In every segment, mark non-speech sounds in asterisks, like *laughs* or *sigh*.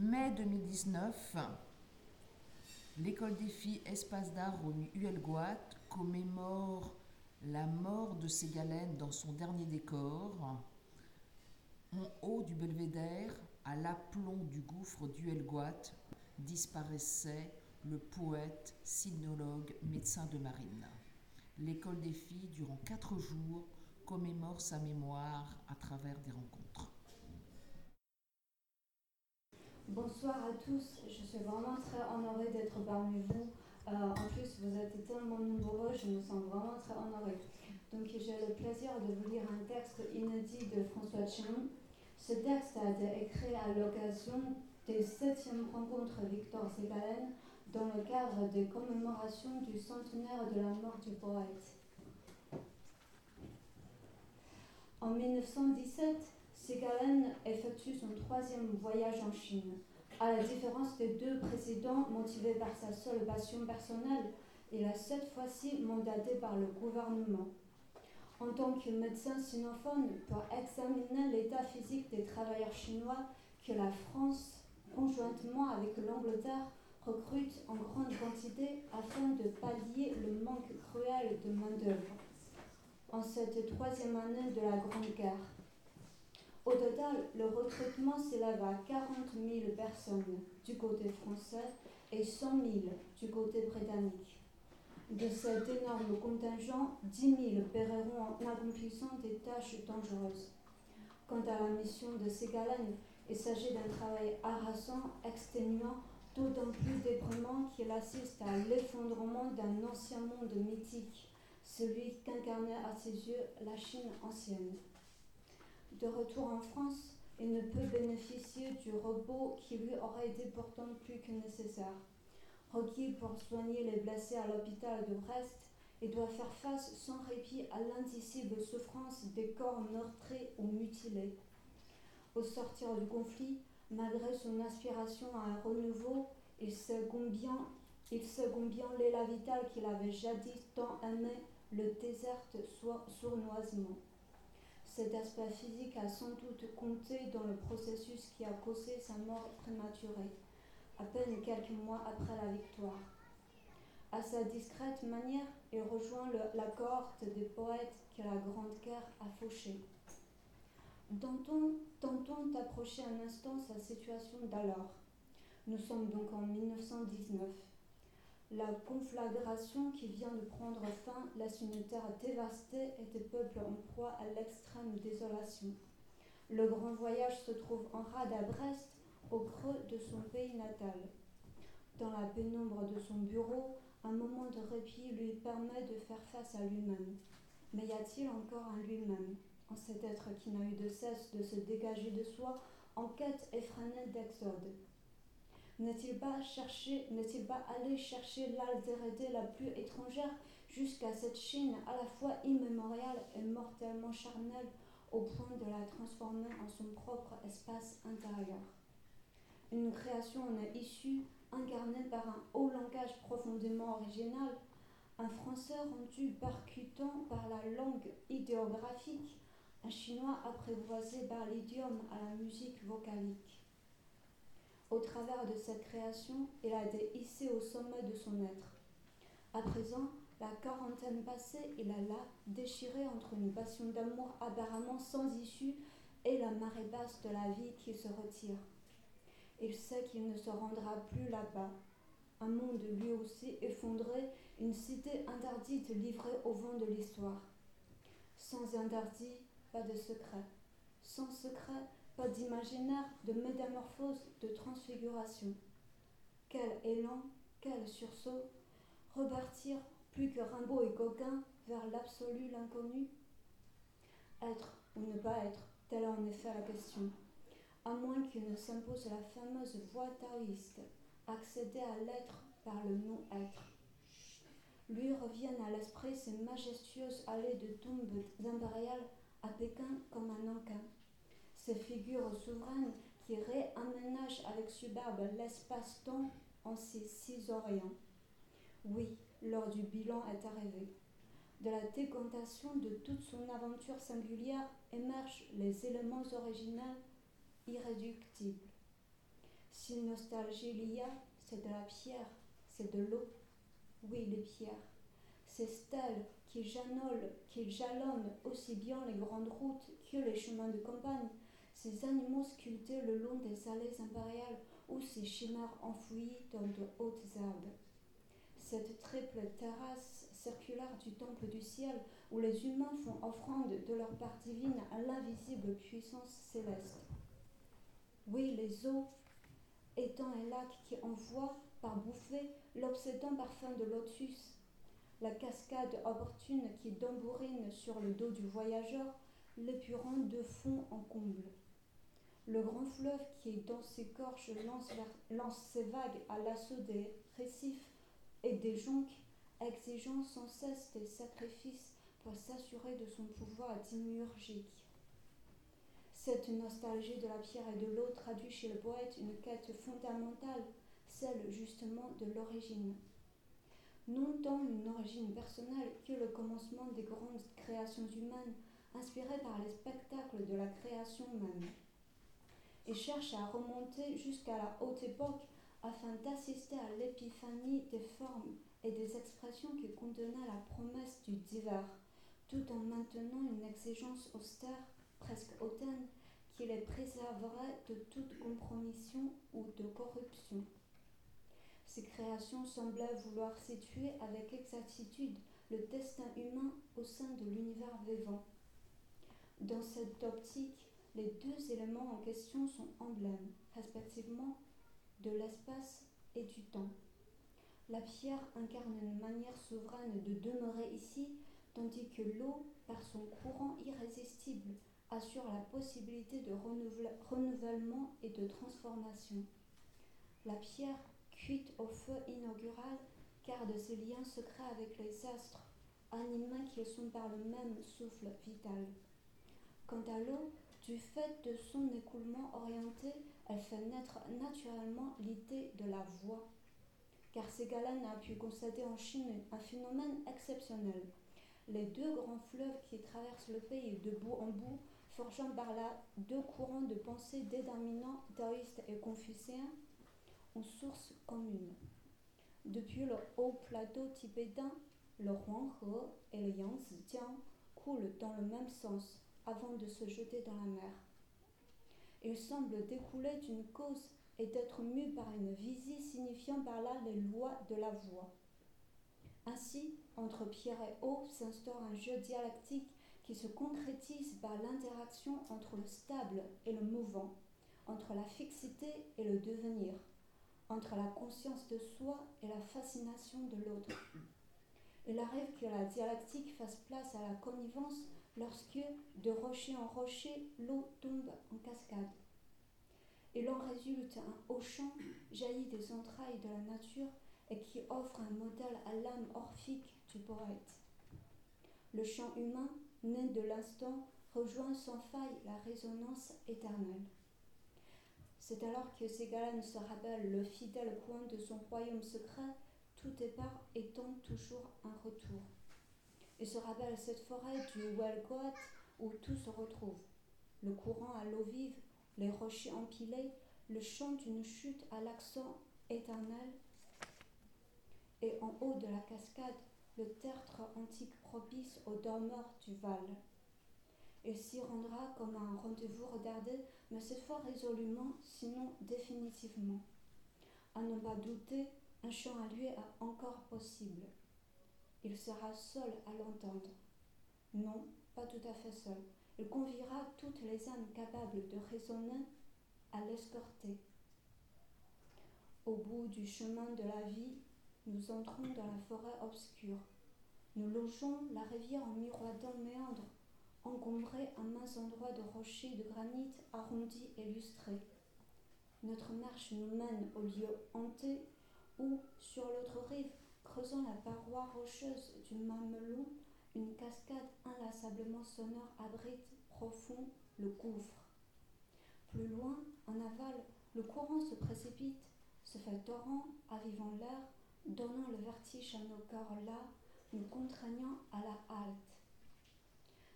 Mai 2019, l'école des filles Espace d'art au Huelgoat commémore la mort de Ségalène dans son dernier décor. En haut du belvédère, à l'aplomb du gouffre d'Huelgoat, disparaissait le poète, sinologue, médecin de marine. L'école des filles, durant quatre jours, commémore sa mémoire à travers des rencontres. Bonsoir à tous, je suis vraiment très honorée d'être parmi vous. Euh, en plus, vous êtes tellement nombreux, je me sens vraiment très honorée. Donc, j'ai le plaisir de vous lire un texte inédit de François Chinon. Ce texte a été écrit à l'occasion des septièmes rencontres Victor Ségalen dans le cadre des commémorations du centenaire de la mort du poète. En 1917, Ségalen effectue son troisième voyage en Chine. À la différence des deux précédents, motivé par sa seule passion personnelle, il a cette fois-ci mandaté par le gouvernement. En tant que médecin sinophone, pour examiner l'état physique des travailleurs chinois que la France, conjointement avec l'Angleterre, recrute en grande quantité afin de pallier le manque cruel de main-d'œuvre. En cette troisième année de la Grande Guerre, au total, le recrutement s'élève à 40 000 personnes du côté français et 100 000 du côté britannique. De cet énorme contingent, 10 000 périront en accomplissant des tâches dangereuses. Quant à la mission de Ségalen, il s'agit d'un travail harassant, exténuant, d'autant plus déprimant qu'il assiste à l'effondrement d'un ancien monde mythique, celui qu'incarnait à ses yeux la Chine ancienne. De retour en France, il ne peut bénéficier du repos qui lui aurait été pourtant plus que nécessaire. Requis pour soigner les blessés à l'hôpital de Brest, il doit faire face sans répit à l'indicible souffrance des corps meurtris ou mutilés. Au sortir du conflit, malgré son aspiration à un renouveau, il se combien, il qu'il avait jadis tant aimé, le déserte sournoisement. Cet aspect physique a sans doute compté dans le processus qui a causé sa mort prématurée, à peine quelques mois après la victoire. À sa discrète manière, il rejoint la cohorte des poètes que la Grande Guerre a fauchés. Tentons d'approcher un instant sa situation d'alors. Nous sommes donc en 1919. La conflagration qui vient de prendre fin laisse une terre dévastée et des peuples en proie à l'extrême désolation. Le grand voyage se trouve en rade à Brest, au creux de son pays natal. Dans la pénombre de son bureau, un moment de répit lui permet de faire face à lui-même. Mais y a-t-il encore un lui-même, en cet être qui n'a eu de cesse de se dégager de soi en quête effrénée d'exode? N'est-il pas, cherché, n'est-il pas allé chercher l'altérité la plus étrangère jusqu'à cette Chine à la fois immémoriale et mortellement charnelle au point de la transformer en son propre espace intérieur? Une création en est issue, incarnée par un haut langage profondément original, un français rendu percutant par la langue idéographique, un chinois apprivoisé par l'idiome à la musique vocalique. Au travers de cette création, il a été hissé au sommet de son être. À présent, la quarantaine passée, il a là, déchiré entre une passion d'amour apparemment sans issue et la marée basse de la vie qui se retire. Il sait qu'il ne se rendra plus là-bas. Un monde lui aussi effondré, une cité interdite livrée au vent de l'histoire. Sans interdit, pas de secret. Sans secret, pas d'imaginaire, de métamorphose, de transfiguration. Quel élan, quel sursaut, repartir plus que Rimbaud et coquin vers l'absolu, l'inconnu Être ou ne pas être, telle est en effet la question. À moins qu'il ne s'impose la fameuse voie taoïste, accéder à l'être par le non-être. Lui reviennent à l'esprit ces majestueuses allées de tombes impériales à Pékin comme un Nankin ces figures souveraines qui réaménagent avec superbe l'espace-temps en ces six orients. Oui, l'heure du bilan est arrivée. De la décantation de toute son aventure singulière émergent les éléments originels irréductibles. Si nostalgie il y a, c'est de la pierre, c'est de l'eau. Oui, les pierres. Ces stèles qui jalonnent, qui jalonnent aussi bien les grandes routes que les chemins de campagne, ces animaux sculptés le long des allées impériales ou ces chimères enfouies dans de hautes herbes. Cette triple terrasse circulaire du temple du ciel où les humains font offrande de leur part divine à l'invisible puissance céleste. Oui, les eaux, étangs et lacs qui envoient par bouffées l'obsédant parfum de lotus, la cascade opportune qui dambourine sur le dos du voyageur, l'épurant de fond en comble. Le grand fleuve qui, dans ses gorges, lance, ses vagues à l'assaut des récifs et des jonques, exigeant sans cesse des sacrifices pour s'assurer de son pouvoir démiurgique. Cette nostalgie de la pierre et de l'eau traduit chez le poète une quête fondamentale, celle justement de l'origine non tant une origine personnelle que le commencement des grandes créations humaines inspirées par les spectacles de la création même. Il cherche à remonter jusqu'à la haute époque afin d'assister à l'épiphanie des formes et des expressions qui contenaient la promesse du divers, tout en maintenant une exigence austère, presque hautaine, qui les préserverait de toute compromission ou de corruption. Ces créations semblaient vouloir situer avec exactitude le destin humain au sein de l'univers vivant. Dans cette optique, les deux éléments en question sont emblèmes, respectivement, de l'espace et du temps. La pierre incarne une manière souveraine de demeurer ici, tandis que l'eau, par son courant irrésistible, assure la possibilité de renouvellement et de transformation. La pierre cuite au feu inaugural, garde ses liens secrets avec les astres, animés qu'ils sont par le même souffle vital. Quant à l'eau, du fait de son écoulement orienté, elle fait naître naturellement l'idée de la voix. Car Ségalen a pu constater en Chine un phénomène exceptionnel. Les deux grands fleuves qui traversent le pays de bout en bout, forgeant par là deux courants de pensée déterminants taoïstes et confucéens, sources communes. Depuis le haut plateau tibétain, le Huanghe et le Yangtze coulent dans le même sens avant de se jeter dans la mer. Ils semblent découler d'une cause et d'être mus par une visée signifiant par là les lois de la voie. Ainsi, entre pierre et eau s'instaure un jeu dialectique qui se concrétise par l'interaction entre le stable et le mouvant, entre la fixité et le devenir, entre la conscience de soi et la fascination de l'autre. Il arrive que la dialectique fasse place à la connivence lorsque, de rocher en rocher, l'eau tombe en cascade. Il en résulte un haut champ jailli des entrailles de la nature et qui offre un modèle à l'âme orphique du poète. Le chant humain, né de l'instant, rejoint sans faille la résonance éternelle. C'est alors que Ségalen se rappelle le fidèle coin de son royaume secret, tout départ étant toujours un retour. Il se rappelle cette forêt du Welgoat où tout se retrouve. Le courant à l'eau vive, les rochers empilés, le chant d'une chute à l'accent éternel. Et en haut de la cascade, le tertre antique propice aux dormeurs du Val. Il s'y rendra comme un rendez-vous retardé, mais cette fois résolument, sinon définitivement. À ne pas douter, un chant à lui est encore possible. Il sera seul à l'entendre. Non, pas tout à fait seul. Il conviera toutes les âmes capables de raisonner à l'escorter. Au bout du chemin de la vie, nous entrons dans la forêt obscure. Nous logeons la rivière en miroitant méandre encombré à mains endroits de rochers de granit arrondis et lustrés. Notre marche nous mène au lieu hanté où, sur l'autre rive, creusant la paroi rocheuse du mamelon, une cascade inlassablement sonore abrite profond le gouffre. Plus loin, en aval, le courant se précipite, se fait torrent, avivant l'air, donnant le vertige à nos corps là, nous contraignant à la halte.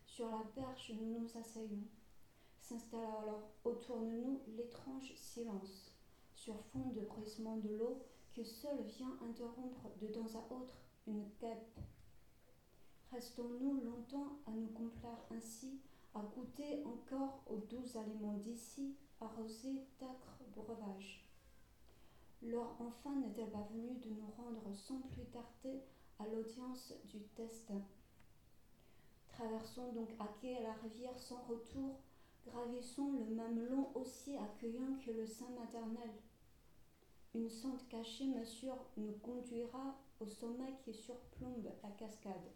Sur la perche, nous nous asseyons. S'installe alors autour de nous l'étrange silence. sur fond de bruissement de l'eau que seul vient interrompre de temps à autre une guêpe. Restons-nous longtemps à nous complaire ainsi, à goûter encore aux doux aliments d'ici, arrosés d'acres breuvages. L'heure enfin n'est-elle pas venue de nous rendre sans plus tarder à l'audience du destin? Traversons donc à quai la rivière sans retour, gravissons le même long aussi accueillant que le sein maternel. Une sente cachée, monsieur, nous conduira au sommet qui surplombe la cascade.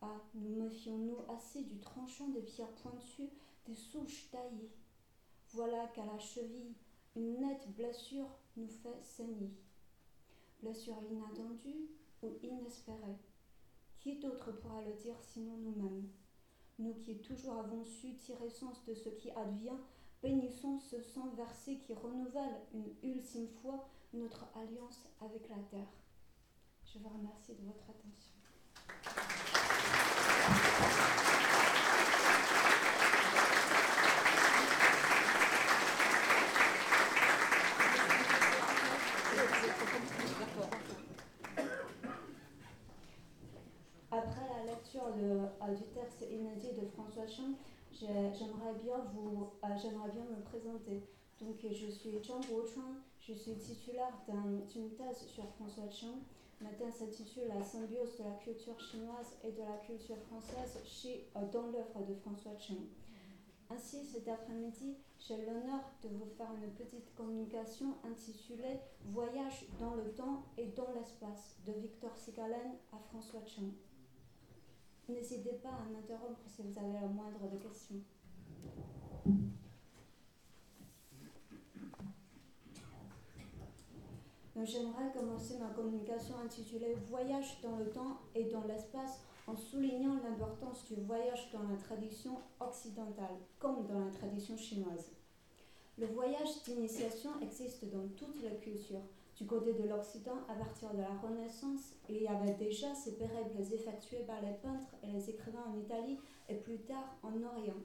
Ah, nous méfions-nous assez du tranchant des pierres pointues, des souches taillées. Voilà qu'à la cheville, une nette blessure nous fait saigner. Blessure inattendue ou inespérée. Qui d'autre pourra le dire sinon nous-mêmes? Nous qui toujours avons su tirer sens de ce qui advient, bénissons ce sang versé qui renouvelle une ultime fois notre alliance avec la terre. Je vous remercie de votre attention. du texte inédit de François Chang, j'aimerais bien, vous, euh, j'aimerais bien me présenter. Donc, je suis Zhang Guochuan, je suis titulaire d'une thèse sur François Chang. Ma thèse s'intitule La symbiose de la culture chinoise et de la culture française chez, euh, dans l'œuvre de François Chang. Ainsi, cet après-midi, j'ai l'honneur de vous faire une petite communication intitulée Voyage dans le temps et dans l'espace de Victor Sigalen à François Chang. N'hésitez pas à m'interrompre si vous avez la moindre de questions. J'aimerais commencer ma communication intitulée Voyage dans le temps et dans l'espace en soulignant l'importance du voyage dans la tradition occidentale comme dans la tradition chinoise. Le voyage d'initiation existe dans toutes les cultures, du côté de l'Occident, à partir de la Renaissance, il y avait déjà ces périples effectués par les peintres et les écrivains en Italie et plus tard en Orient.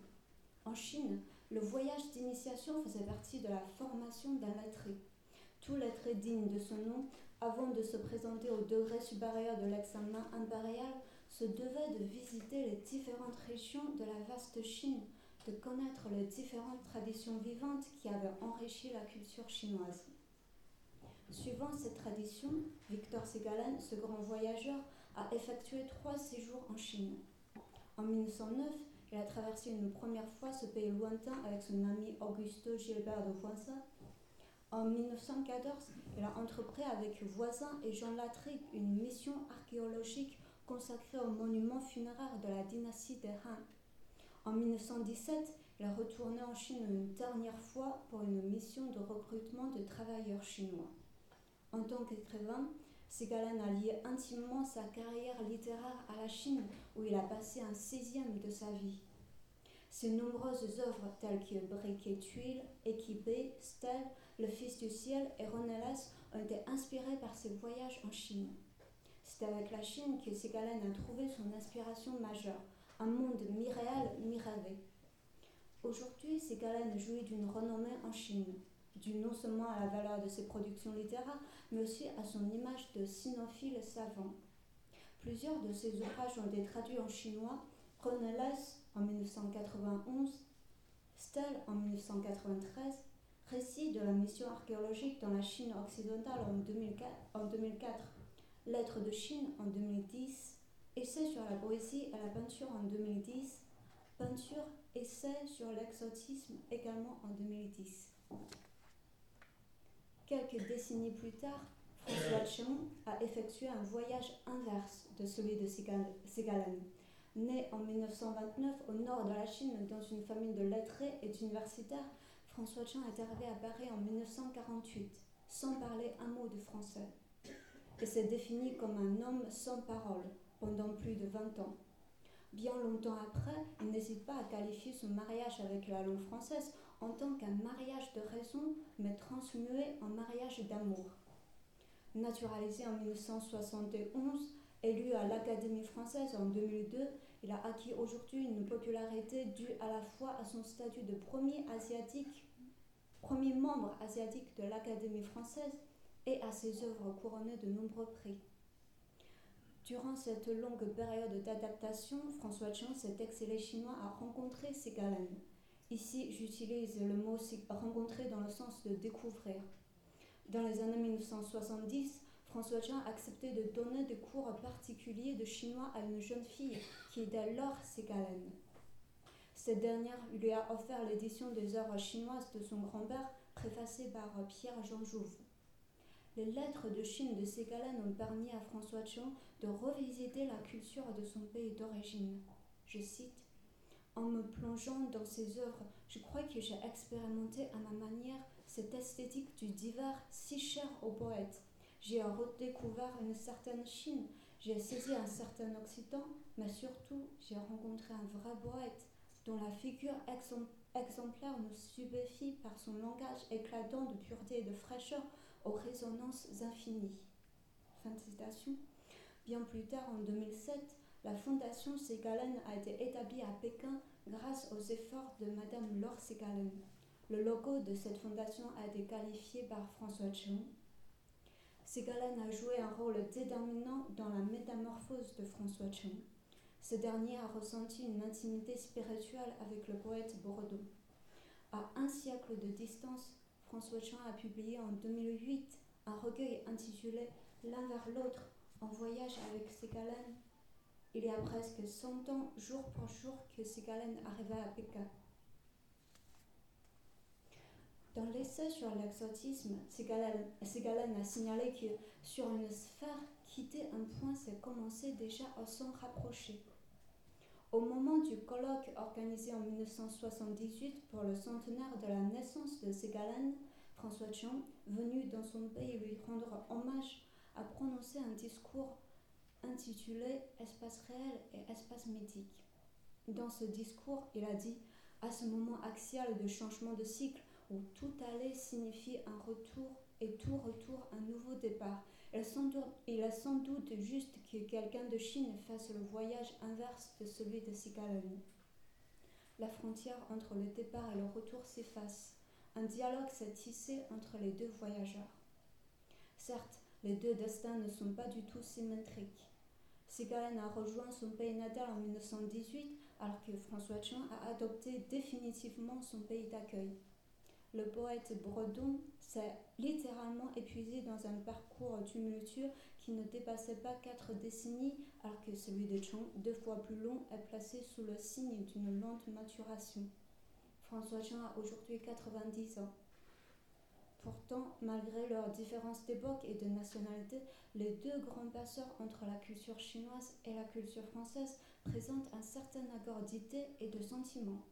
En Chine, le voyage d'initiation faisait partie de la formation d'un lettré. Tout lettré digne de son nom, avant de se présenter au degré supérieur de l'examen impérial, se devait de visiter les différentes régions de la vaste Chine, de connaître les différentes traditions vivantes qui avaient enrichi la culture chinoise. Suivant cette tradition, Victor Segalen, ce grand voyageur, a effectué trois séjours en Chine. En 1909, il a traversé une première fois ce pays lointain avec son ami Augusto Gilbert de. En 1914, il a entrepris avec Voisin et Jean Latry une mission archéologique consacrée aux monuments funéraires de la dynastie des Han. En 1917, il est retourné en Chine une dernière fois pour une mission de recrutement de travailleurs chinois. En tant qu'écrivain, Segalen a lié intimement sa carrière littéraire à la Chine, où il a passé un sixième de sa vie. Ses nombreuses œuvres telles que Briquet Tuile, Équipé, Stèle, Le Fils du Ciel et Ronellas ont été inspirées par ses voyages en Chine. C'est avec la Chine que Segalen a trouvé son inspiration majeure, un monde mi-réel, mi-rêvé. Aujourd'hui, Segalen jouit d'une renommée en Chine dû non seulement à la valeur de ses productions littéraires, mais aussi à son image de cynophile savant. Plusieurs de ses ouvrages ont été traduits en chinois, Chronales en 1991, Stell en 1993, Récit de la mission archéologique dans la Chine occidentale en 2004, en 2004 Lettres de Chine en 2010, Essai sur la poésie et la peinture en 2010, Peinture, essai sur l'exotisme également en 2010. Quelques décennies plus tard, François Chon a effectué un voyage inverse de celui de Segalen. Né en 1929 au nord de la Chine dans une famille de lettrés et d'universitaires, François Chon est arrivé à Paris en 1948, sans parler un mot de français, et s'est défini comme un homme sans parole pendant plus de 20 ans. Bien longtemps après, il n'hésite pas à qualifier son mariage avec la langue française en tant qu'un mariage de raison, mais transmué en mariage d'amour. Naturalisé en 1971, élu à l'Académie française en 2002, il a acquis aujourd'hui une popularité due à la fois à son statut de premier asiatique premier membre asiatique de l'Académie française et à ses œuvres couronnées de nombreux prix. Durant cette longue période d'adaptation, François Chan, cet excellent chinois, a rencontré Ségalen. Ici, j'utilise le mot rencontrer dans le sens de découvrir. Dans les années 1970, François Chan a accepté de donner des cours particuliers de chinois à une jeune fille qui est alors Ségalen. Cette dernière lui a offert l'édition des œuvres chinoises de son grand-père, préfacée par Pierre-Jean Jouve. Les lettres de Chine de Ségalen ont permis à François Chan de revisiter la culture de son pays d'origine. Je cite En me plongeant dans ses œuvres, je crois que j'ai expérimenté à ma manière cette esthétique du divers si cher au poète. J'ai redécouvert une certaine Chine, j'ai saisi un certain Occident, mais surtout j'ai rencontré un vrai poète dont la figure exemplaire nous stupéfie par son langage éclatant de pureté et de fraîcheur aux résonances infinies. Fin de citation. Bien plus tard, en 2007, la fondation Segalen a été établie à Pékin grâce aux efforts de Madame Laure Segalen. Le logo de cette fondation a été qualifié par François Chung. Segalen a joué un rôle déterminant dans la métamorphose de François Chung. Ce dernier a ressenti une intimité spirituelle avec le poète Bordeaux. À un siècle de distance, François Chan a publié en 2008 un recueil intitulé L'un vers l'autre, en voyage avec Ségalen. Il y a presque 100 ans, jour pour jour, que Ségalen arriva à Pékin. Dans l'essai sur l'exotisme, Ségalen a signalé que sur une sphère, quitter un point, c'est commencer déjà à s'en rapprocher. Au moment du colloque organisé en 1978 pour le centenaire de la naissance de Ségalen, François Chan, venu dans son pays lui rendre hommage, a prononcé un discours intitulé Espace réel et espace mythique. Dans ce discours, il a dit À ce moment axial de changement de cycle où tout allait signifie un retour et tout retour un nouveau départ, il est sans doute juste que quelqu'un de Chine fasse le voyage inverse de celui de Sikalani. La frontière entre le départ et le retour s'efface. Un dialogue s'est tissé entre les deux voyageurs. Certes, les deux destins ne sont pas du tout symétriques. Sigalen a rejoint son pays natal en 1918 alors que François Chan a adopté définitivement son pays d'accueil le poète Bredon s'est littéralement épuisé dans un parcours tumultueux qui ne dépassait pas quatre décennies, alors que celui de Chong, deux fois plus long, est placé sous le signe d'une lente maturation. François Jean a aujourd'hui 90 ans. Pourtant, malgré leurs différences d'époque et de nationalité, les deux grands passeurs entre la culture chinoise et la culture française présentent un certain accord d'idées et de sentiments.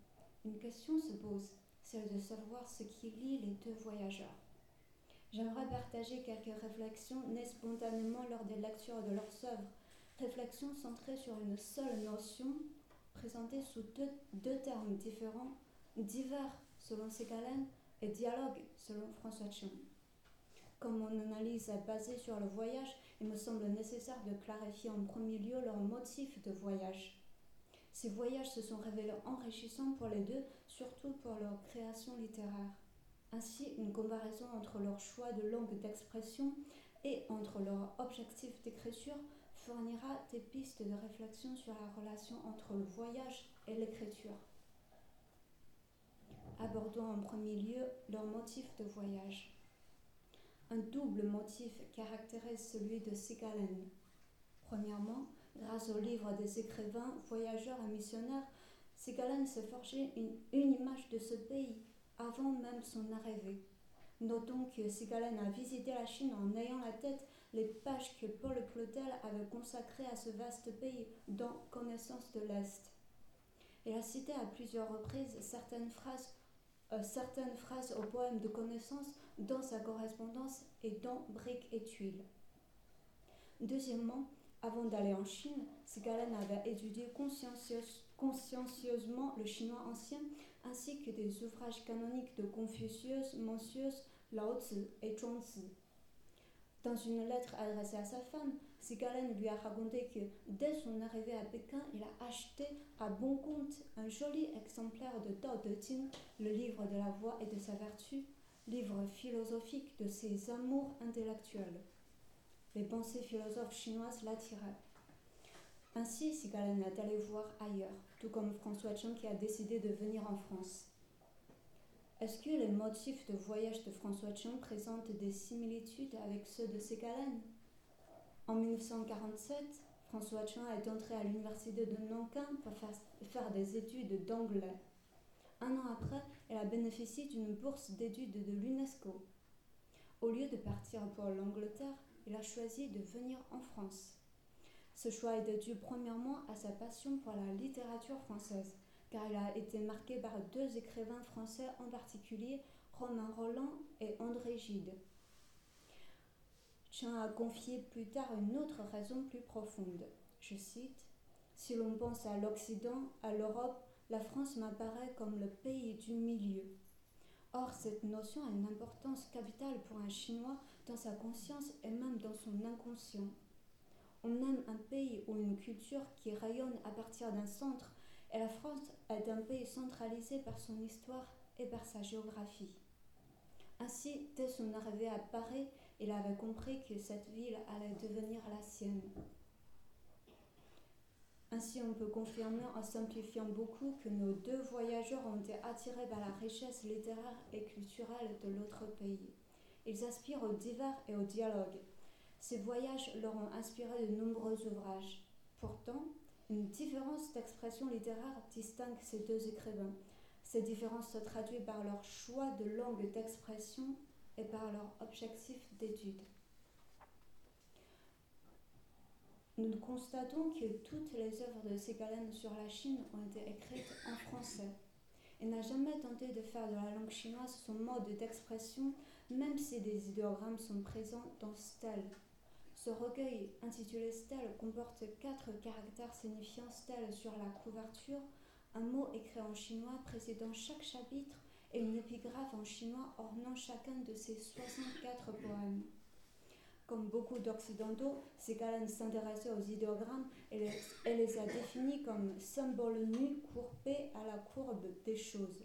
Une question se pose celle de savoir ce qui lie les deux voyageurs. J'aimerais partager quelques réflexions nées spontanément lors des lectures de leurs œuvres, réflexions centrées sur une seule notion, présentée sous deux, termes différents, divers selon Ségalen et dialogue selon François Chion. Comme mon analyse est basée sur le voyage, il me semble nécessaire de clarifier en premier lieu leur motif de voyage. Ces voyages se sont révélés enrichissants pour les deux, surtout pour leur création littéraire. Ainsi, une comparaison entre leur choix de langue d'expression et entre leur objectif d'écriture fournira des pistes de réflexion sur la relation entre le voyage et l'écriture. Abordons en premier lieu leur motif de voyage. Un double motif caractérise celui de Sigalen. Premièrement, Grâce au livre des écrivains, voyageurs et missionnaires, Ségalen s'est forgé une, image de ce pays avant même son arrivée. Notons que Ségalen a visité la Chine en ayant la tête les pages que Paul Claudel avait consacrées à ce vaste pays dans Connaissance de l'Est. Il a cité à plusieurs reprises certaines phrases, certaines phrases au poème de Connaissance dans sa correspondance et dans Briques et Tuiles. Deuxièmement, avant d'aller en Chine, Sigalen avait étudié consciencieusement le chinois ancien ainsi que des ouvrages canoniques de Confucius, Mencius, Lao Tzu et Zhuangzi. Dans une lettre adressée à sa femme, Sigalen lui a raconté que dès son arrivée à Pékin, il a acheté à bon compte un joli exemplaire de Tao Te Ching, le livre de la voix et de sa vertu, livre philosophique de ses amours intellectuels. Les pensées philosophes chinoises l'attiraient. Ainsi, Sigalen est allé voir ailleurs, tout comme François Cheng qui a décidé de venir en France. Est-ce que les motifs de voyage de François Cheng présentent des similitudes avec ceux de Ségalen En 1947, François Cheng est entré à l'université de Nankin pour faire des études d'anglais. Un an après, elle a bénéficié d'une bourse d'études de l'UNESCO. Au lieu de partir pour l'Angleterre, il a choisi de venir en France. Ce choix est dû premièrement à sa passion pour la littérature française, car il a été marqué par deux écrivains français en particulier, Romain Roland et André Gide. Chien a confié plus tard une autre raison plus profonde. Je cite Si l'on pense à l'Occident, à l'Europe, la France m'apparaît comme le pays du milieu. Or, cette notion a une importance capitale pour un Chinois dans sa conscience et même dans son inconscient. On aime un pays ou une culture qui rayonne à partir d'un centre, et la France est un pays centralisé par son histoire et par sa géographie. Ainsi, dès son arrivée à Paris, il avait compris que cette ville allait devenir la sienne. Ainsi, on peut confirmer en simplifiant beaucoup que nos deux voyageurs ont été attirés par la richesse littéraire et culturelle de l'autre pays. Ils aspirent au divers et au dialogue. Ces voyages leur ont inspiré de nombreux ouvrages. Pourtant, une différence d'expression littéraire distingue ces deux écrivains. Ces différences se traduisent par leur choix de langue d'expression et par leur objectif d'étude. Nous constatons que toutes les œuvres de Ségalen sur la Chine ont été écrites en français. Il n'a jamais tenté de faire de la langue chinoise son mode d'expression, même si des idéogrammes sont présents dans Stèle. Ce recueil, intitulé Stèle, comporte quatre caractères signifiant Stèle sur la couverture, un mot écrit en chinois précédant chaque chapitre et une épigraphe en chinois ornant chacun de ses 64 poèmes. Comme beaucoup d'occidentaux, Ségalen s'intéressait aux idéogrammes et les, a définis comme symboles nus courbés à la courbe des choses.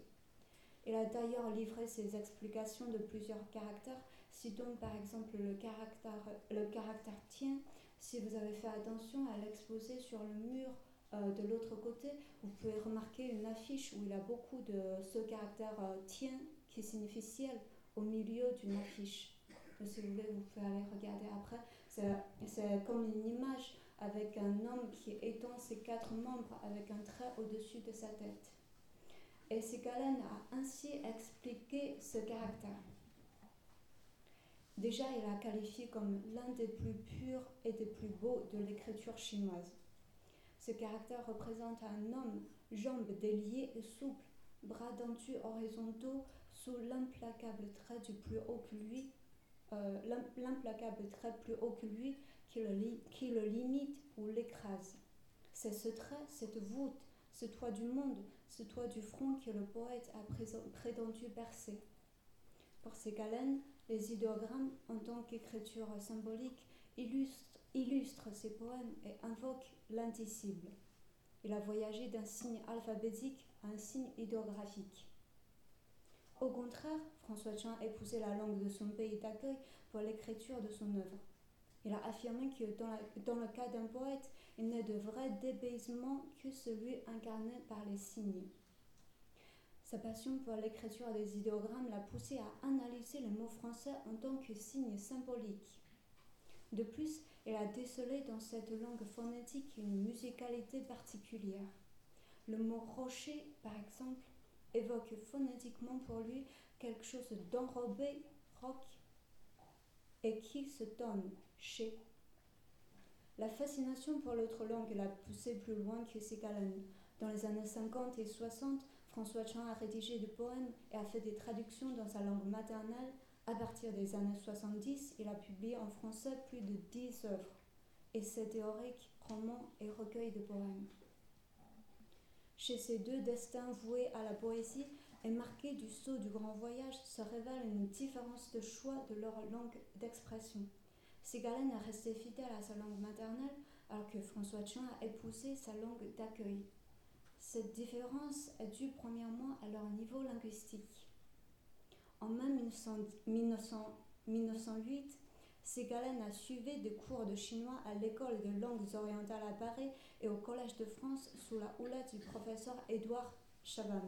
Il a d'ailleurs livré ses explications de plusieurs caractères, citons par exemple le caractère, le caractère tien. Si vous avez fait attention à l'exposer sur le mur euh, de l'autre côté, vous pouvez remarquer une affiche où il a beaucoup de ce caractère euh, tien qui signifie ciel au milieu d'une affiche si vous voulez, vous pouvez aller regarder après. C'est comme une image avec un homme qui étend ses quatre membres avec un trait au-dessus de sa tête. Et Sigalen a ainsi expliqué ce caractère. Déjà, il a qualifié comme l'un des plus purs et des plus beaux de l'écriture chinoise. Ce caractère représente un homme, jambes déliées et souples, bras dentus horizontaux sous l'implacable trait du plus haut que lui, euh, l'implacable trait plus haut que lui qui le, limite ou l'écrase. C'est ce trait, cette voûte, ce toit du monde, ce toit du front que le poète a prétendu percer. Pour ces galènes, les idéogrammes, en tant qu'écriture symbolique, illustrent, illustrent ses poèmes et invoquent l'indicible. Il a voyagé d'un signe alphabétique à un signe idéographique. Au contraire, François Chan épousait la langue de son pays d'accueil pour l'écriture de son œuvre. Il a affirmé que dans, le cas d'un poète, il n'est de vrai débaisement que celui incarné par les signes. Sa passion pour l'écriture des idéogrammes l'a poussé à analyser les mots français en tant que signes symboliques. De plus, il a décelé dans cette langue phonétique une musicalité particulière. Le mot rocher, par exemple, évoque phonétiquement pour lui quelque chose d'enrobé, rock, et qui se donne chez. La fascination pour l'autre langue l'a poussé plus loin que ses galons. Dans les années 50 et 60, François Chan a rédigé des poèmes et a fait des traductions dans sa langue maternelle. À partir des années 70, il a publié en français plus de 10 œuvres, essais théoriques, romans et recueils de poèmes chez ces deux destins voués à la poésie et marqués du sceau du grand voyage se révèle une différence de choix de leur langue d'expression. Ségalen est resté fidèle à sa langue maternelle alors que François Chan a épousé sa langue d'accueil. Cette différence est due premièrement à leur niveau linguistique. En mai 1908, Ségalen a suivi des cours de chinois à l'école de langues orientales à Paris et au Collège de France sous la houlette du professeur Édouard Chaban.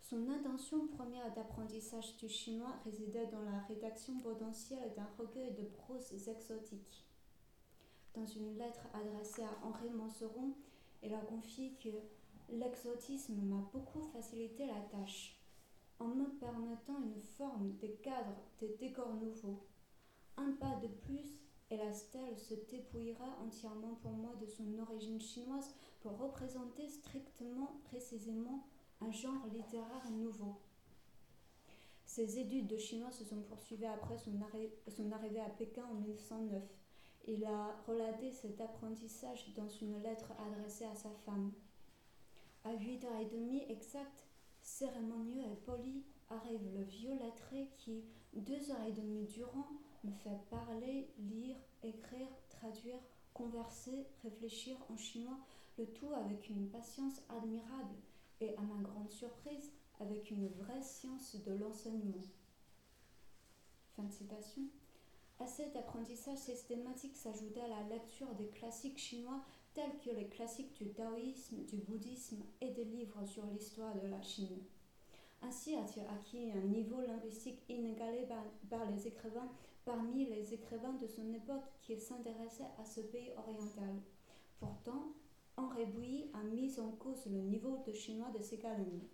Son intention première d'apprentissage du chinois résidait dans la rédaction potentielle d'un recueil de prose exotiques. Dans une lettre adressée à Henri Monseron, il a confié que l'exotisme m'a beaucoup facilité la tâche, en me permettant une forme, des cadres, des décors nouveaux. Un pas de plus et la stèle se dépouillera entièrement pour moi de son origine chinoise pour représenter strictement, précisément, un genre littéraire nouveau. Ses études de chinois se sont poursuivies après son, arrivée à Pékin en 1909. Il a relaté cet apprentissage dans une lettre adressée à sa femme. À 8h30 exact, cérémonieux et poli, arrive le vieux lettré qui, deux heures et demie durant, me fait parler, lire, écrire, traduire, converser, réfléchir en chinois, le tout avec une patience admirable et, à ma grande surprise, avec une vraie science de l'enseignement. Fin de citation. À cet apprentissage systématique s'ajouta la lecture des classiques chinois tels que les classiques du taoïsme, du bouddhisme et des livres sur l'histoire de la Chine. Ainsi a-t-il acquis un niveau linguistique inégalé par, les écrivains parmi les écrivains de son époque qui s'intéressaient à ce pays oriental. Pourtant, Henri Bouilly a mis en cause le niveau de chinois de ses calendriers.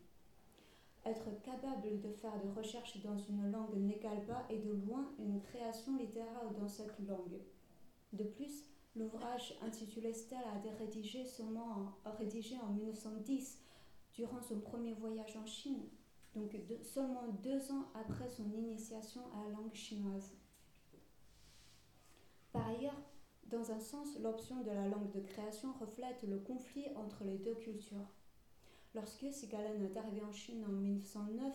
Être capable de faire des recherches dans une langue n'égale pas et de loin une création littéraire dans cette langue. De plus, l'ouvrage intitulé Stella a été rédigé, seulement rédigé en 1910 durant son premier voyage en Chine, donc seulement deux ans après son initiation à la langue chinoise. Par ailleurs, dans un sens, l'option de la langue de création reflète le conflit entre les deux cultures. Lorsque Sigalen est arrivé en Chine en 1909,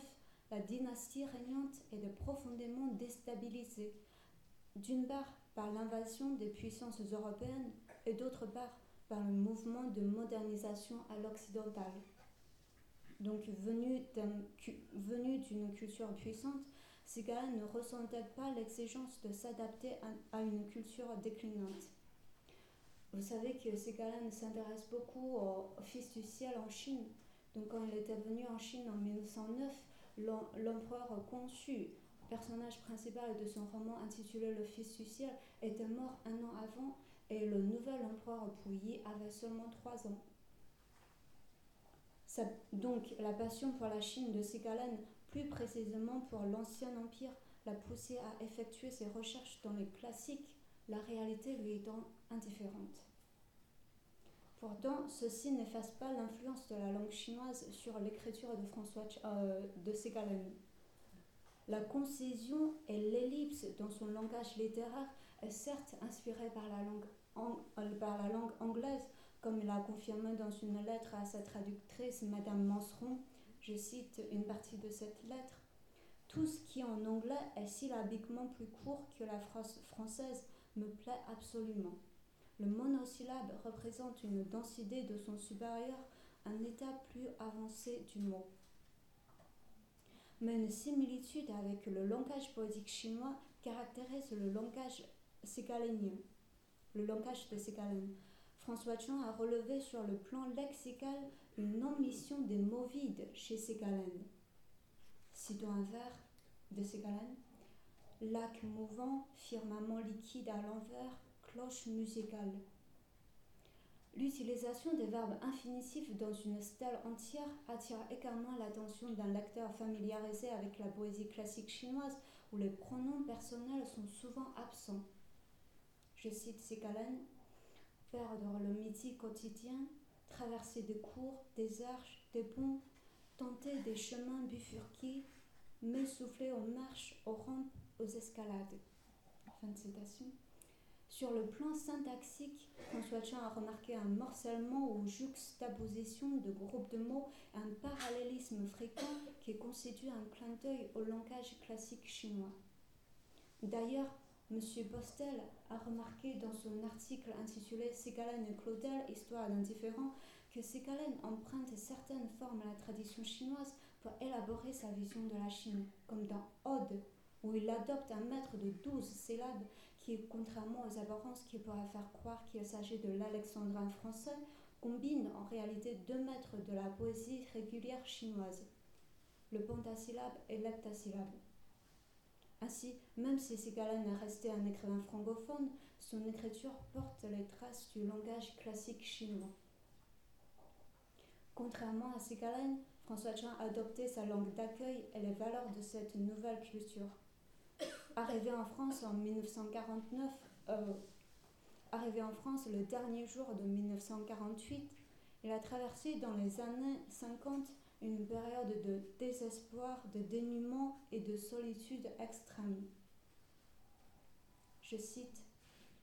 la dynastie régnante est profondément déstabilisée, d'une part par l'invasion des puissances européennes et d'autre part par le mouvement de modernisation à l'occidental. Donc venu d'une culture puissante, Ségalen ne ressentait pas l'exigence de s'adapter à, une culture déclinante. Vous savez que Ségalen s'intéresse beaucoup au, Fils du ciel en Chine. Donc quand il était venu en Chine en 1909, l'empereur Kongxu, personnage principal de son roman intitulé Le Fils du ciel, était mort un an avant et le nouvel empereur Puyi avait seulement trois ans. donc la passion pour la Chine de Ségalen plus précisément pour l'ancien empire, l'a poussé à effectuer ses recherches dans les classiques, la réalité lui étant indifférente. Pourtant, ceci n'efface pas l'influence de la langue chinoise sur l'écriture de François euh, de. La concision et l'ellipse dans son langage littéraire est certes inspirée par la langue, euh, par la langue anglaise, comme il a confirmé dans une lettre à sa traductrice, Madame Manseron, je cite une partie de cette lettre. Tout ce qui en anglais est syllabiquement plus court que la phrase française me plaît absolument. Le monosyllabe représente une densité de son supérieur, un état plus avancé du mot. Mais une similitude avec le langage poétique chinois caractérise le langage le langage de Ségalen. François Chang a relevé sur le plan lexical une omission des mots vides chez Ségalen. Citons un vers de Ségalen. Lac mouvant, firmament liquide à l'envers, cloche musicale. L'utilisation des verbes infinitifs dans une stèle entière attire également l'attention d'un lecteur familiarisé avec la poésie classique chinoise où les pronoms personnels sont souvent absents. Je cite Ségalen perdre le midi quotidien, traverser des cours, des arches, des ponts, tenter des chemins bifurqués, m'essouffler aux marches, aux rampes, aux escalades. Fin de citation. Sur le plan syntaxique, François Chan a remarqué un morcellement ou juxtaposition de groupes de mots, un parallélisme fréquent qui constitue un clin d'œil au langage classique chinois. D'ailleurs, M. Bostel a remarqué dans son article intitulé Ségalen et Claudel, Histoire d'indifférent, que Ségalen emprunte certaines formes à la tradition chinoise pour élaborer sa vision de la Chine, comme dans Ode, où il adopte un maître de douze syllabes qui, contrairement aux apparences qui pourraient faire croire qu'il s'agit de l'alexandrin français, combine en réalité deux maîtres de la poésie régulière chinoise, le pentasyllabe et l'heptasyllabe. Ainsi, même si Sigalen est resté un écrivain francophone, son écriture porte les traces du langage classique chinois. Contrairement à Sigalen, François Chan a adopté sa langue d'accueil et les valeurs de cette nouvelle culture. Arrivé en France en 1949, euh, en France le dernier jour de 1948, il a traversé dans les années 50 une période de désespoir, de dénuement et de solitude extrême. Je cite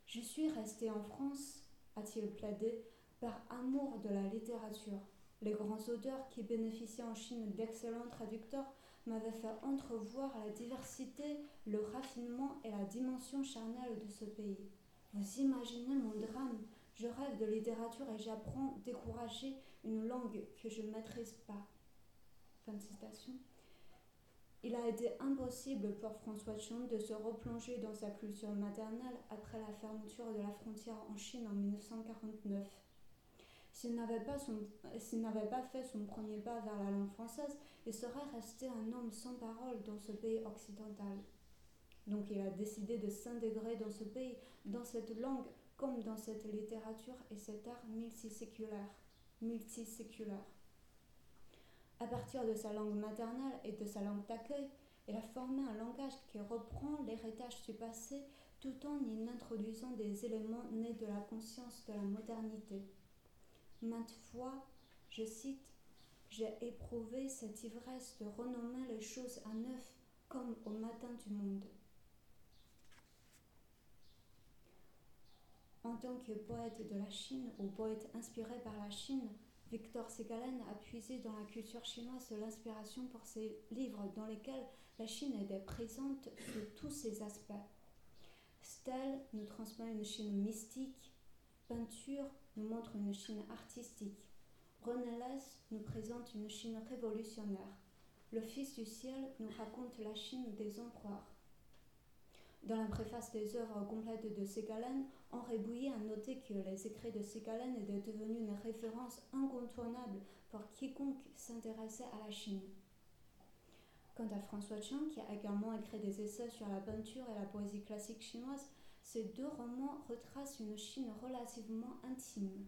Je suis resté en France, a-t-il plaidé, par amour de la littérature. Les grands auteurs qui bénéficiaient en Chine d'excellents traducteurs m'avaient fait entrevoir la diversité, le raffinement et la dimension charnelle de ce pays. Vous imaginez mon drame Je rêve de littérature et j'apprends décourager une langue que je ne maîtrise pas. Fin de citation. Il a été impossible pour François Chon de se replonger dans sa culture maternelle après la fermeture de la frontière en Chine en 1949. S'il n'avait pas, fait son premier pas vers la langue française, il serait resté un homme sans parole dans ce pays occidental. Donc il a décidé de s'intégrer dans ce pays, dans cette langue, comme dans cette littérature et cet art multiséculaire. multiséculaire. À partir de sa langue maternelle et de sa langue d'accueil, il a formé un langage qui reprend l'héritage du passé tout en y introduisant des éléments nés de la conscience de la modernité. Maintes fois, je cite, j'ai éprouvé cette ivresse de renommer les choses à neuf comme au matin du monde. En tant que poète de la Chine ou poète inspiré par la Chine, Victor Segalen a puisé dans la culture chinoise l'inspiration pour ses livres dans lesquels la Chine était présente sous tous ses aspects. Stèle nous transmet une Chine mystique, peinture nous montre une Chine artistique, Less nous présente une Chine révolutionnaire, le Fils du ciel nous raconte la Chine des empereurs. Dans la préface des œuvres complètes de Segalen, Henri Bouillet a noté que les écrits de Segalen étaient devenus une référence incontournable pour quiconque s'intéressait à la Chine. Quant à François Chang, qui a également écrit des essais sur la peinture et la poésie classique chinoise, ces deux romans retracent une Chine relativement intime.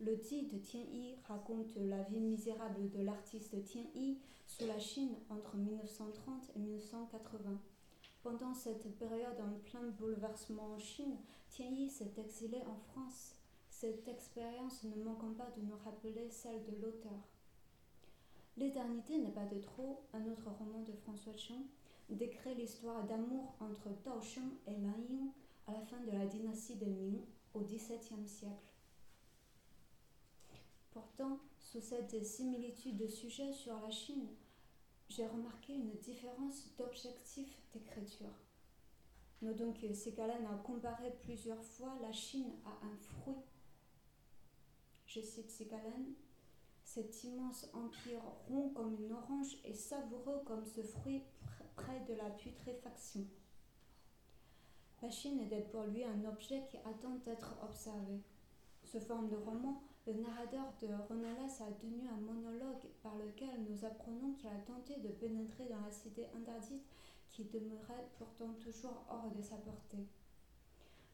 Le dit de Tian Yi raconte la vie misérable de l'artiste Tian Yi sous la Chine entre 1930 et 1980. Pendant cette période en plein bouleversement en Chine, Yi s'est exilé en France. Cette expérience ne manquant pas de nous rappeler celle de l'auteur. L'éternité n'est pas de trop, un autre roman de François Chang, décrit l'histoire d'amour entre Tao Sheng et Lan Ying à la fin de la dynastie des Ming au XVIIe siècle. Pourtant, sous cette similitude de sujet sur la Chine, j'ai remarqué une différence d'objectif d'écriture. Que Segalen a comparé plusieurs fois la Chine à un fruit. Je cite Segalen Cet immense empire rond comme une orange et savoureux comme ce fruit près de la putréfaction. La Chine était pour lui un objet qui attend d'être observé. Ce forme de roman le narrateur de Renalas a tenu un monologue par lequel nous apprenons qu'il a tenté de pénétrer dans la cité interdite qui demeurait pourtant toujours hors de sa portée.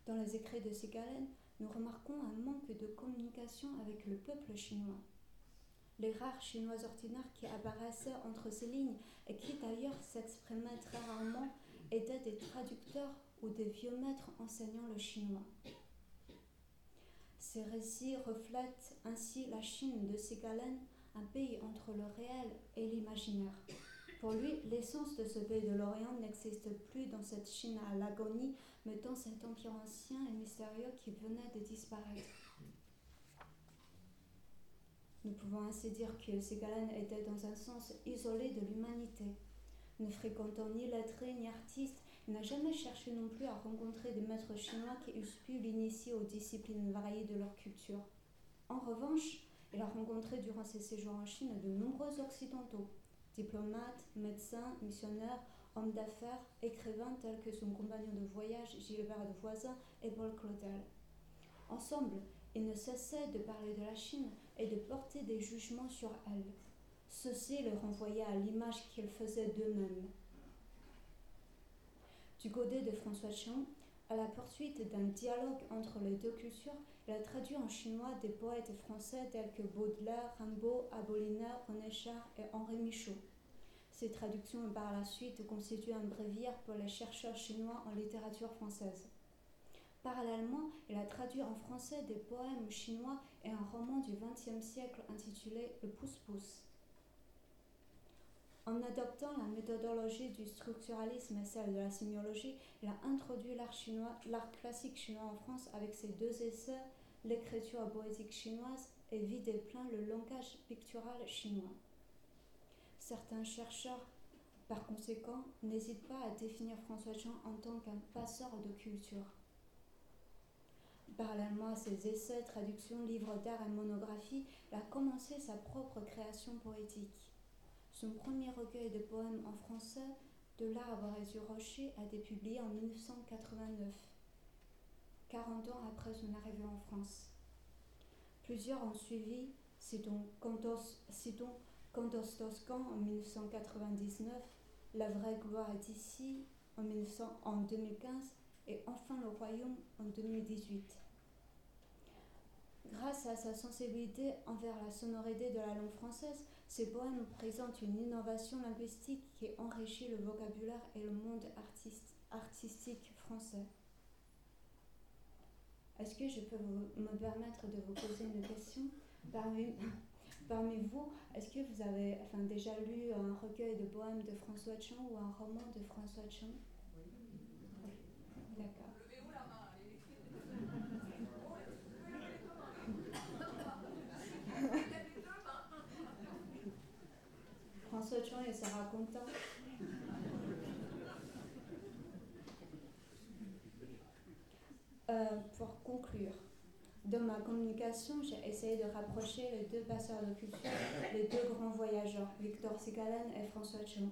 Dans les écrits de Segalen, nous remarquons un manque de communication avec le peuple chinois. Les rares Chinois ordinaires qui apparaissaient entre ces lignes et qui d'ailleurs s'exprimaient très rarement étaient des traducteurs ou des vieux maîtres enseignant le chinois. Ces récits reflètent ainsi la Chine de Segalen, un pays entre le réel et l'imaginaire. Pour lui, l'essence de ce pays de l'Orient n'existe plus dans cette Chine à l'agonie, mais dans cet empire ancien et mystérieux qui venait de disparaître. Nous pouvons ainsi dire que Segalen était dans un sens isolé de l'humanité. Ne fréquentant ni lettrés ni artistes, il n'a jamais cherché non plus à rencontrer des maîtres chinois qui eussent pu l'initier aux disciplines variées de leur culture. En revanche, il a rencontré durant ses séjours en Chine de nombreux Occidentaux, diplomate, médecin, missionnaire, homme d'affaires, écrivain tel que son compagnon de voyage Gilbert de Voisin et Paul Claudel. Ensemble, ils ne cessaient de parler de la Chine et de porter des jugements sur elle. Ceci les renvoyait à l'image qu'ils faisaient d'eux-mêmes. Du côté de François Chang, à la poursuite d'un dialogue entre les deux cultures, il a traduit en chinois des poètes français tels que Baudelaire, Rimbaud, Apollinaire, René Char et Henri Michaud. Ces traductions ont par la suite constitué un bréviaire pour les chercheurs chinois en littérature française. Parallèlement, il a traduit en français des poèmes chinois et un roman du XXe siècle intitulé Le Pouce-Pouce. En adoptant la méthodologie du structuralisme et celle de la sémiologie, il a introduit l'art classique chinois en France avec ses deux essais, l'écriture poétique chinoise et vide et plein le langage pictural chinois. Certains chercheurs, par conséquent, n'hésitent pas à définir François Jean en tant qu'un passeur de culture. Parallèlement à ses essais, traductions, livres d'art et monographies, il a commencé sa propre création poétique. Son premier recueil de poèmes en français, De l'arbre et du rocher, a été publié en 1989, 40 ans après son arrivée en France. Plusieurs ont suivi, citons Cantos, citons Cantos Toscan en 1999, La vraie gloire est ici en, 1900, en 2015 et Enfin le royaume en 2018. Grâce à sa sensibilité envers la sonorité de la langue française, ces poèmes présentent une innovation linguistique qui enrichit le vocabulaire et le monde artistique français. Est-ce que je peux me permettre de vous poser une question? *laughs* Parmi, vous, est-ce que vous avez enfin, déjà lu un recueil de poèmes de François Chang ou un roman de François Chang D'accord. François Chang Euh, pour conclure, dans ma communication, j'ai essayé de rapprocher les deux passeurs de culture, les deux grands voyageurs, Victor Sigalen et François Chang.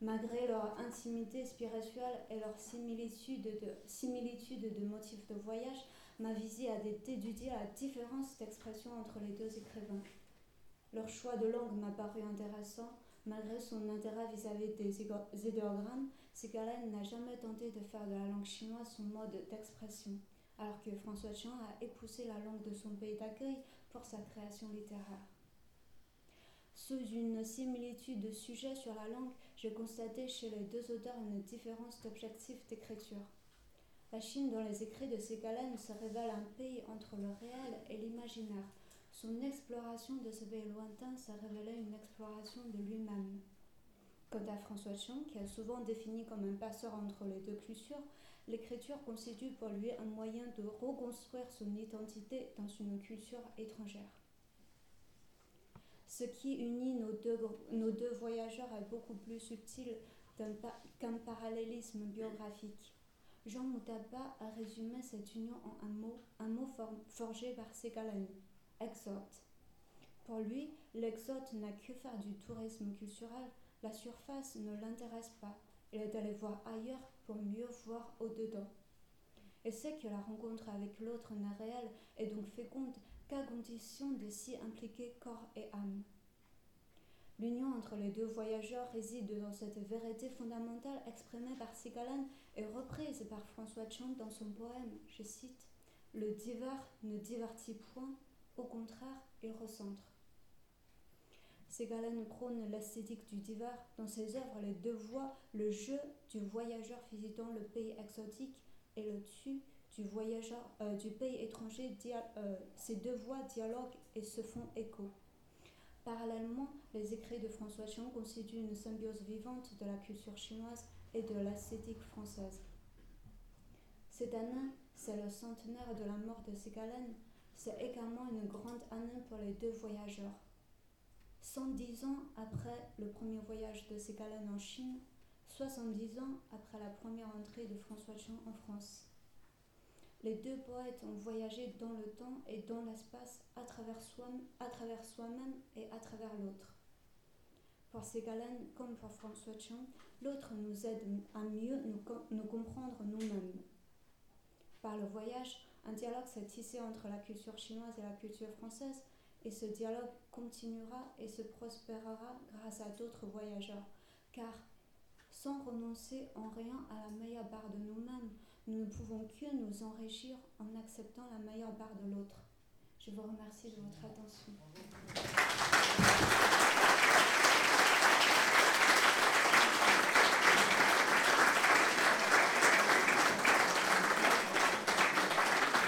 Malgré leur intimité spirituelle et leur similitude de, motifs de voyage, ma visée a d'étudier la différence d'expression entre les deux écrivains. Leur choix de langue m'a paru intéressant. Malgré son intérêt vis-à-vis des idéogrammes, Sigalen n'a jamais tenté de faire de la langue chinoise son mode d'expression, alors que François Chang a épousé la langue de son pays d'accueil pour sa création littéraire. Sous une similitude de sujet sur la langue, j'ai constaté chez les deux auteurs une différence d'objectif d'écriture. La Chine, dans les écrits de Ségalen, se révèle un pays entre le réel et l'imaginaire. Son exploration de ce pays lointain s'est révélée une exploration de lui-même. Quant à François Chang, qui est souvent défini comme un passeur entre les deux cultures, l'écriture constitue pour lui un moyen de reconstruire son identité dans une culture étrangère. Ce qui unit nos deux, voyageurs est beaucoup plus subtil qu'un parallélisme biographique. Jean Moutaba a résumé cette union en un mot, un mot forgé par Ségalen, exote. Pour lui, l'exote n'a que faire du tourisme culturel, la surface ne l'intéresse pas, il est allé voir ailleurs pour mieux voir au-dedans. Il sait que la rencontre avec l'autre n'est réelle et donc féconde qu'à condition de s'y impliquer corps et âme. L'union entre les deux voyageurs réside dans cette vérité fondamentale exprimée par Sigalen et reprise par François Chang dans son poème, je cite, Le divers ne divertit point, au contraire, il recentre. Ségalen prône l'esthétique du divers. Dans ses œuvres, les deux voix, le jeu du voyageur visitant le pays exotique et le tu du voyageur euh, du pays étranger, euh, ces deux voix dialoguent et se font écho. Parallèlement, les écrits de François Chang constituent une symbiose vivante de la culture chinoise et de l'esthétique française. Cette année, c'est le centenaire de la mort de Ségalen. C'est également une grande année pour les deux voyageurs. 110 ans après le premier voyage de Ségalen en Chine, 70 ans après la première entrée de François Chang en France. Les deux poètes ont voyagé dans le temps et dans l'espace à travers soi-même et à travers l'autre. Pour Ségalen comme pour François Chang, l'autre nous aide à mieux nous comprendre nous-mêmes. Par le voyage, un dialogue s'est tissé entre la culture chinoise et la culture française, et ce dialogue continuera et se prospérera grâce à d'autres voyageurs, car sans renoncer en rien à la meilleure part de nous-mêmes, nous ne pouvons que nous enrichir en acceptant la meilleure part de l'autre. Je vous remercie de votre attention.